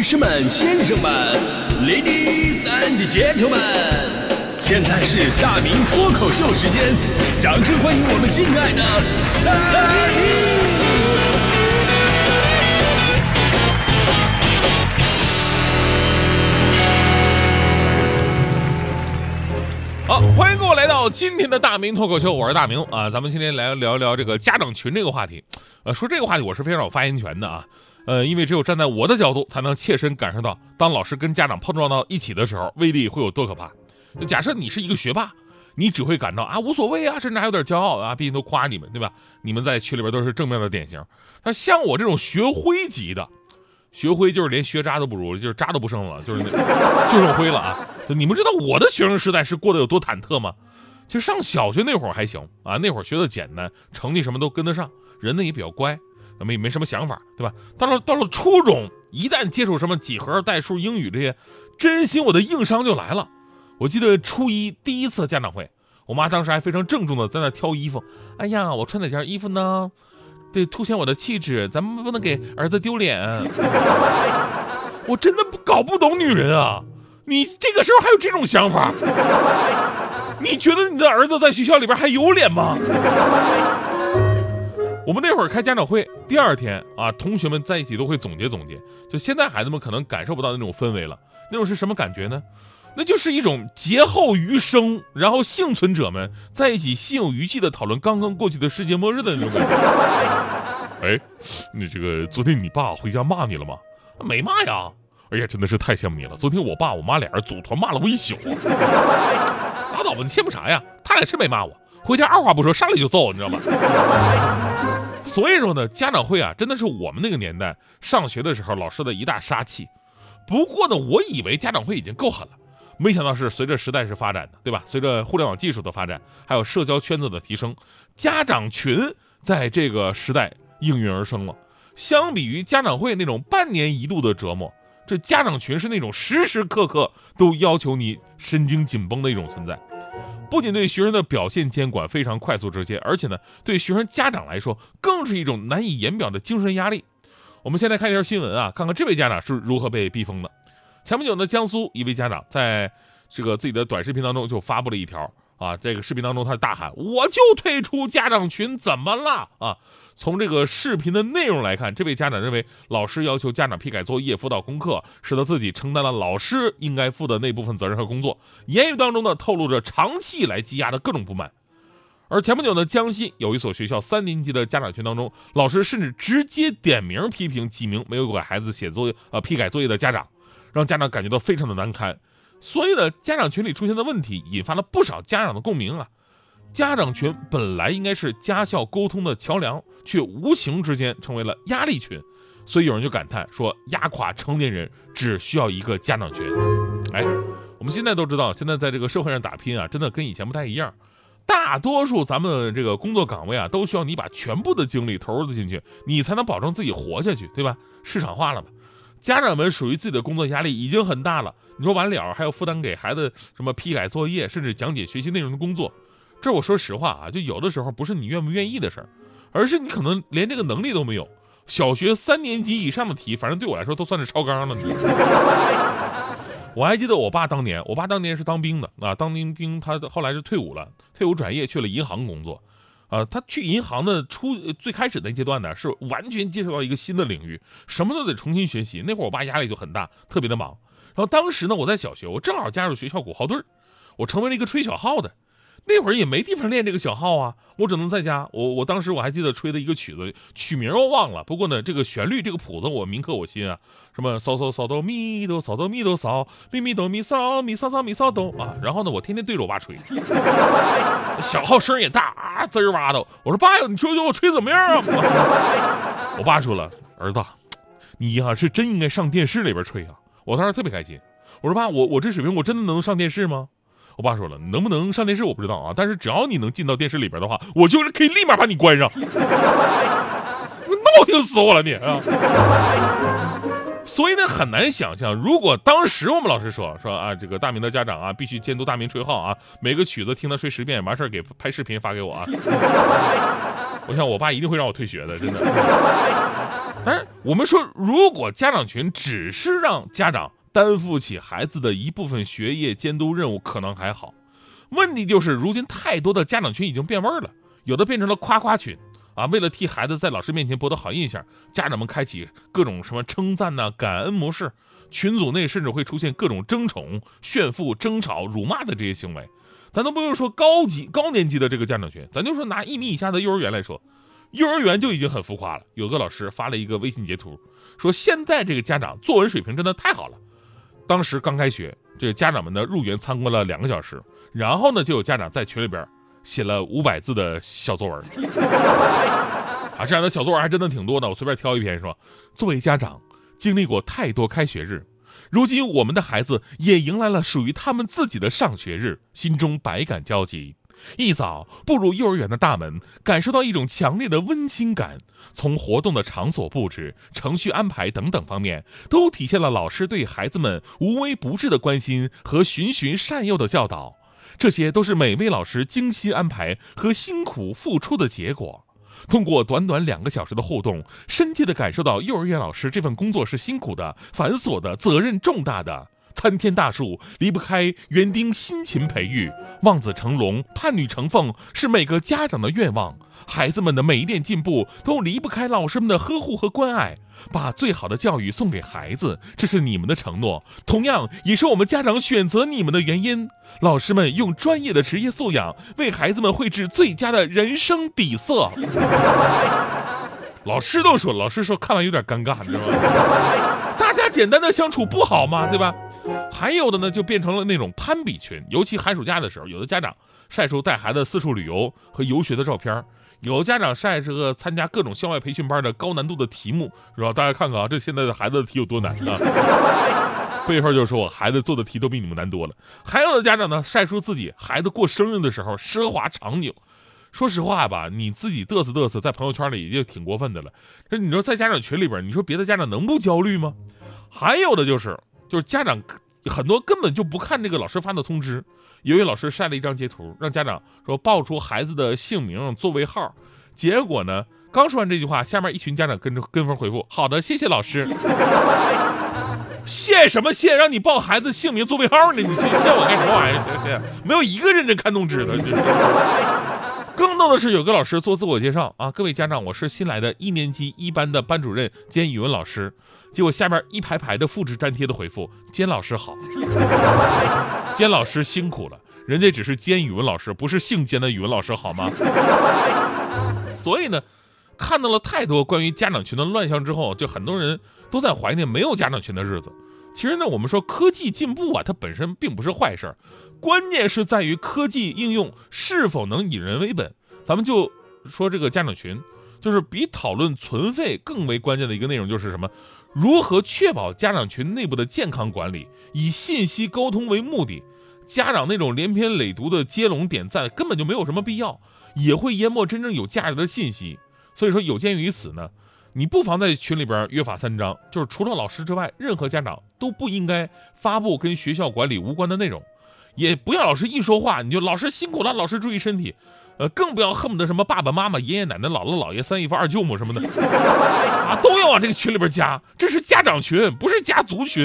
女士们、先生们，Ladies and Gentlemen，现在是大明脱口秀时间，掌声欢迎我们敬爱的大明！好，欢迎各位来到今天的大明脱口秀，我是大明啊。咱们今天来聊一聊这个家长群这个话题。呃，说这个话题我是非常有发言权的啊。呃，因为只有站在我的角度，才能切身感受到，当老师跟家长碰撞到一起的时候，威力会有多可怕。就假设你是一个学霸，你只会感到啊无所谓啊，甚至还有点骄傲啊，毕竟都夸你们，对吧？你们在群里边都是正面的典型。那像我这种学灰级的。学灰就是连学渣都不如，就是渣都不剩了，就是 就剩灰了啊！你们知道我的学生时代是过得有多忐忑吗？其实上小学那会儿还行啊，那会儿学的简单，成绩什么都跟得上，人呢也比较乖，没没什么想法，对吧？到了到了初中，一旦接触什么几何、代数、英语这些，真心我的硬伤就来了。我记得初一第一次家长会，我妈当时还非常郑重的在那挑衣服，哎呀，我穿哪件衣服呢？得凸显我的气质，咱们不能给儿子丢脸。我真的不搞不懂女人啊！你这个时候还有这种想法？你觉得你的儿子在学校里边还有脸吗？我们那会儿开家长会，第二天啊，同学们在一起都会总结总结。就现在孩子们可能感受不到那种氛围了，那种是什么感觉呢？那就是一种劫后余生，然后幸存者们在一起心有余悸的讨论刚刚过去的世界末日的那种感觉。哎，你这个昨天你爸回家骂你了吗？没骂呀。哎呀，真的是太羡慕你了。昨天我爸我妈俩人组团骂了我一宿。拉倒吧，你羡慕啥呀？他俩是没骂我，回家二话不说上来就揍，你知道吗？所以说呢，家长会啊，真的是我们那个年代上学的时候老师的一大杀器。不过呢，我以为家长会已经够狠了。没想到是随着时代是发展的，对吧？随着互联网技术的发展，还有社交圈子的提升，家长群在这个时代应运而生了。相比于家长会那种半年一度的折磨，这家长群是那种时时刻刻都要求你神经紧绷的一种存在。不仅对学生的表现监管非常快速直接，而且呢，对学生家长来说更是一种难以言表的精神压力。我们先来看一条新闻啊，看看这位家长是如何被逼疯的。前不久呢，江苏一位家长在这个自己的短视频当中就发布了一条啊，这个视频当中他大喊：“我就退出家长群，怎么了？”啊，从这个视频的内容来看，这位家长认为老师要求家长批改作业、辅导功课，使得自己承担了老师应该负的那部分责任和工作。言语当中呢，透露着长期以来积压的各种不满。而前不久呢，江西有一所学校三年级的家长群当中，老师甚至直接点名批评几名没有给孩子写作业、呃批改作业的家长。让家长感觉到非常的难堪，所以呢，家长群里出现的问题引发了不少家长的共鸣啊。家长群本来应该是家校沟通的桥梁，却无形之间成为了压力群，所以有人就感叹说，压垮成年人只需要一个家长群。哎，我们现在都知道，现在在这个社会上打拼啊，真的跟以前不太一样。大多数咱们这个工作岗位啊，都需要你把全部的精力投入进去，你才能保证自己活下去，对吧？市场化了嘛。家长们属于自己的工作压力已经很大了，你说完了还要负担给孩子什么批改作业，甚至讲解学习内容的工作，这我说实话啊，就有的时候不是你愿不愿意的事儿，而是你可能连这个能力都没有。小学三年级以上的题，反正对我来说都算是超纲了。我还记得我爸当年，我爸当年是当兵的啊，当兵兵他后来是退伍了，退伍转业去了银行工作。啊，他去银行的初最开始那阶段呢，是完全接触到一个新的领域，什么都得重新学习。那会儿我爸压力就很大，特别的忙。然后当时呢，我在小学，我正好加入学校鼓号队我成为了一个吹小号的。那会儿也没地方练这个小号啊，我只能在家。我我当时我还记得吹的一个曲子，曲名我忘了，不过呢，这个旋律这个谱子我铭刻我心啊。什么扫扫扫哆咪哆扫哆咪哆扫咪咪哆咪扫咪扫扫咪扫哆啊。然后呢，我天天对着我爸吹，小号声也大啊，滋儿哇的。我说爸呀，你说说我吹怎么样啊？我爸说了，儿子，你呀是真应该上电视里边吹啊。我当时特别开心。我说爸，我我这水平我真的能上电视吗？我爸说了，能不能上电视我不知道啊，但是只要你能进到电视里边的话，我就是可以立马把你关上。闹挺死我了你啊！所以呢，很难想象，如果当时我们老师说说啊，这个大明的家长啊，必须监督大明吹号啊，每个曲子听他吹十遍，完事儿给拍视频发给我啊。我想我爸一定会让我退学的，真的。但是，我们说，如果家长群只是让家长担负起孩子的一部分学业监督任务，可能还好。问题就是，如今太多的家长群已经变味儿了，有的变成了夸夸群啊，为了替孩子在老师面前博得好印象，家长们开启各种什么称赞呐、感恩模式，群组内甚至会出现各种争宠、炫富、争吵、辱骂的这些行为。咱都不用说高级高年级的这个家长群，咱就说拿一米以下的幼儿园来说，幼儿园就已经很浮夸了。有个老师发了一个微信截图，说现在这个家长作文水平真的太好了。当时刚开学，这个家长们呢入园参观了两个小时，然后呢就有家长在群里边写了五百字的小作文。啊，这样的小作文还真的挺多的，我随便挑一篇说，作为家长，经历过太多开学日。如今，我们的孩子也迎来了属于他们自己的上学日，心中百感交集。一早步入幼儿园的大门，感受到一种强烈的温馨感。从活动的场所布置、程序安排等等方面，都体现了老师对孩子们无微不至的关心和循循善诱的教导。这些都是每位老师精心安排和辛苦付出的结果。通过短短两个小时的互动，深切地感受到幼儿园老师这份工作是辛苦的、繁琐的、责任重大的。参天大树离不开园丁辛勤培育，望子成龙、盼女成凤是每个家长的愿望。孩子们的每一点进步都离不开老师们的呵护和关爱。把最好的教育送给孩子，这是你们的承诺，同样也是我们家长选择你们的原因。老师们用专业的职业素养为孩子们绘制最佳的人生底色。老师都说，老师说看完有点尴尬，你知道吗？大家简单的相处不好吗？对吧？还有的呢，就变成了那种攀比群，尤其寒暑假的时候，有的家长晒出带孩子四处旅游和游学的照片，有的家长晒这个参加各种校外培训班的高难度的题目，是吧？大家看看啊，这现在的孩子的题有多难啊！背后就是说我孩子做的题都比你们难多了。还有的家长呢，晒出自己孩子过生日的时候奢华场景。说实话吧，你自己嘚瑟嘚瑟，在朋友圈里已经挺过分的了。这你说在家长群里边，你说别的家长能不焦虑吗？还有的就是。就是家长很多根本就不看这个老师发的通知，一位老师晒了一张截图，让家长说报出孩子的姓名、座位号。结果呢，刚说完这句话，下面一群家长跟着跟风回复：“好的，谢谢老师。”谢什么谢？让你报孩子姓名、座位号呢？你谢我干什么玩意儿？谢谢，没有一个认真看通知的。更逗的是，有个老师做自我介绍啊，各位家长，我是新来的一年级一班的班主任兼语文老师。结果下边一排排的复制粘贴的回复：“兼老师好，兼老师辛苦了，人家只是兼语文老师，不是姓兼的语文老师，好吗？”所以呢，看到了太多关于家长群的乱象之后，就很多人都在怀念没有家长群的日子。其实呢，我们说科技进步啊，它本身并不是坏事儿，关键是在于科技应用是否能以人为本。咱们就说这个家长群，就是比讨论存废更为关键的一个内容，就是什么？如何确保家长群内部的健康管理？以信息沟通为目的，家长那种连篇累牍的接龙点赞根本就没有什么必要，也会淹没真正有价值的信息。所以说，有鉴于此呢，你不妨在群里边约法三章，就是除了老师之外，任何家长都不应该发布跟学校管理无关的内容，也不要老师一说话你就老师辛苦了，老师注意身体。呃，更不要恨不得什么爸爸妈妈、爷爷奶奶、姥姥姥爷、三姨夫二舅母什么的，啊，都要往这个群里边加。这是家长群，不是家族群。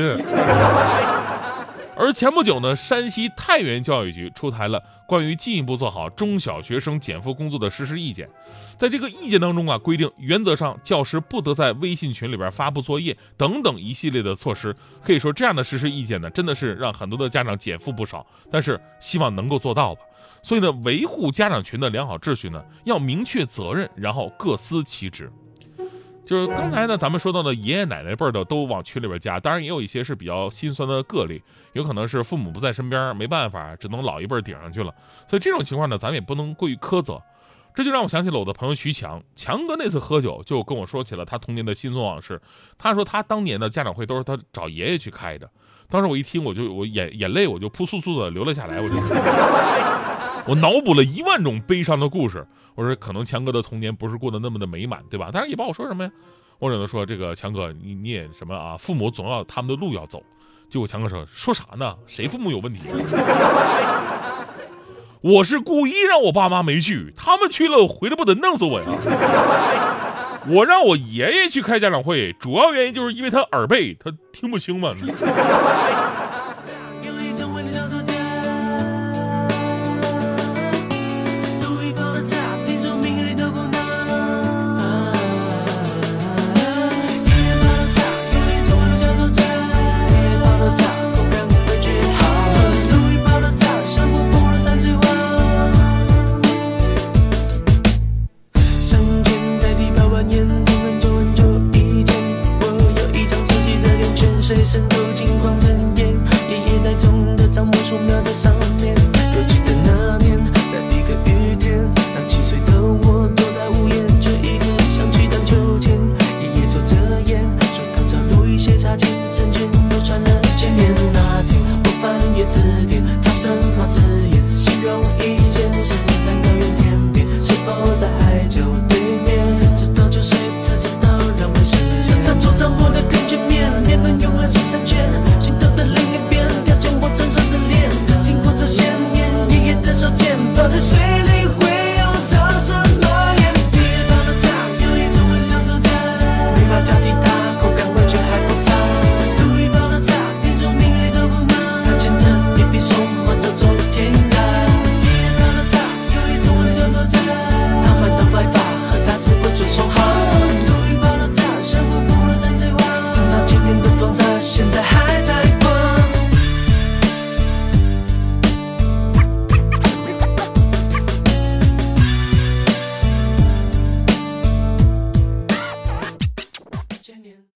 而前不久呢，山西太原教育局出台了关于进一步做好中小学生减负工作的实施意见。在这个意见当中啊，规定原则上教师不得在微信群里边发布作业等等一系列的措施。可以说，这样的实施意见呢，真的是让很多的家长减负不少。但是希望能够做到吧。所以呢，维护家长群的良好秩序呢，要明确责任，然后各司其职。就是刚才呢，咱们说到的爷爷奶奶辈儿的都往群里边加，当然也有一些是比较心酸的个例，有可能是父母不在身边，没办法，只能老一辈顶上去了。所以这种情况呢，咱们也不能过于苛责。这就让我想起了我的朋友徐强，强哥那次喝酒就跟我说起了他童年的心酸往事。他说他当年的家长会都是他找爷爷去开的，当时我一听，我就我眼眼泪我就扑簌簌的流了下来，我就。我脑补了一万种悲伤的故事。我说，可能强哥的童年不是过得那么的美满，对吧？但是也不好说什么呀。我只能说，这个强哥，你你也什么啊？父母总要他们的路要走。结果强哥说，说啥呢？谁父母有问题？我是故意让我爸妈没去，他们去了，回来不得弄死我呀？我让我爷爷去开家长会，主要原因就是因为他耳背，他听不清嘛。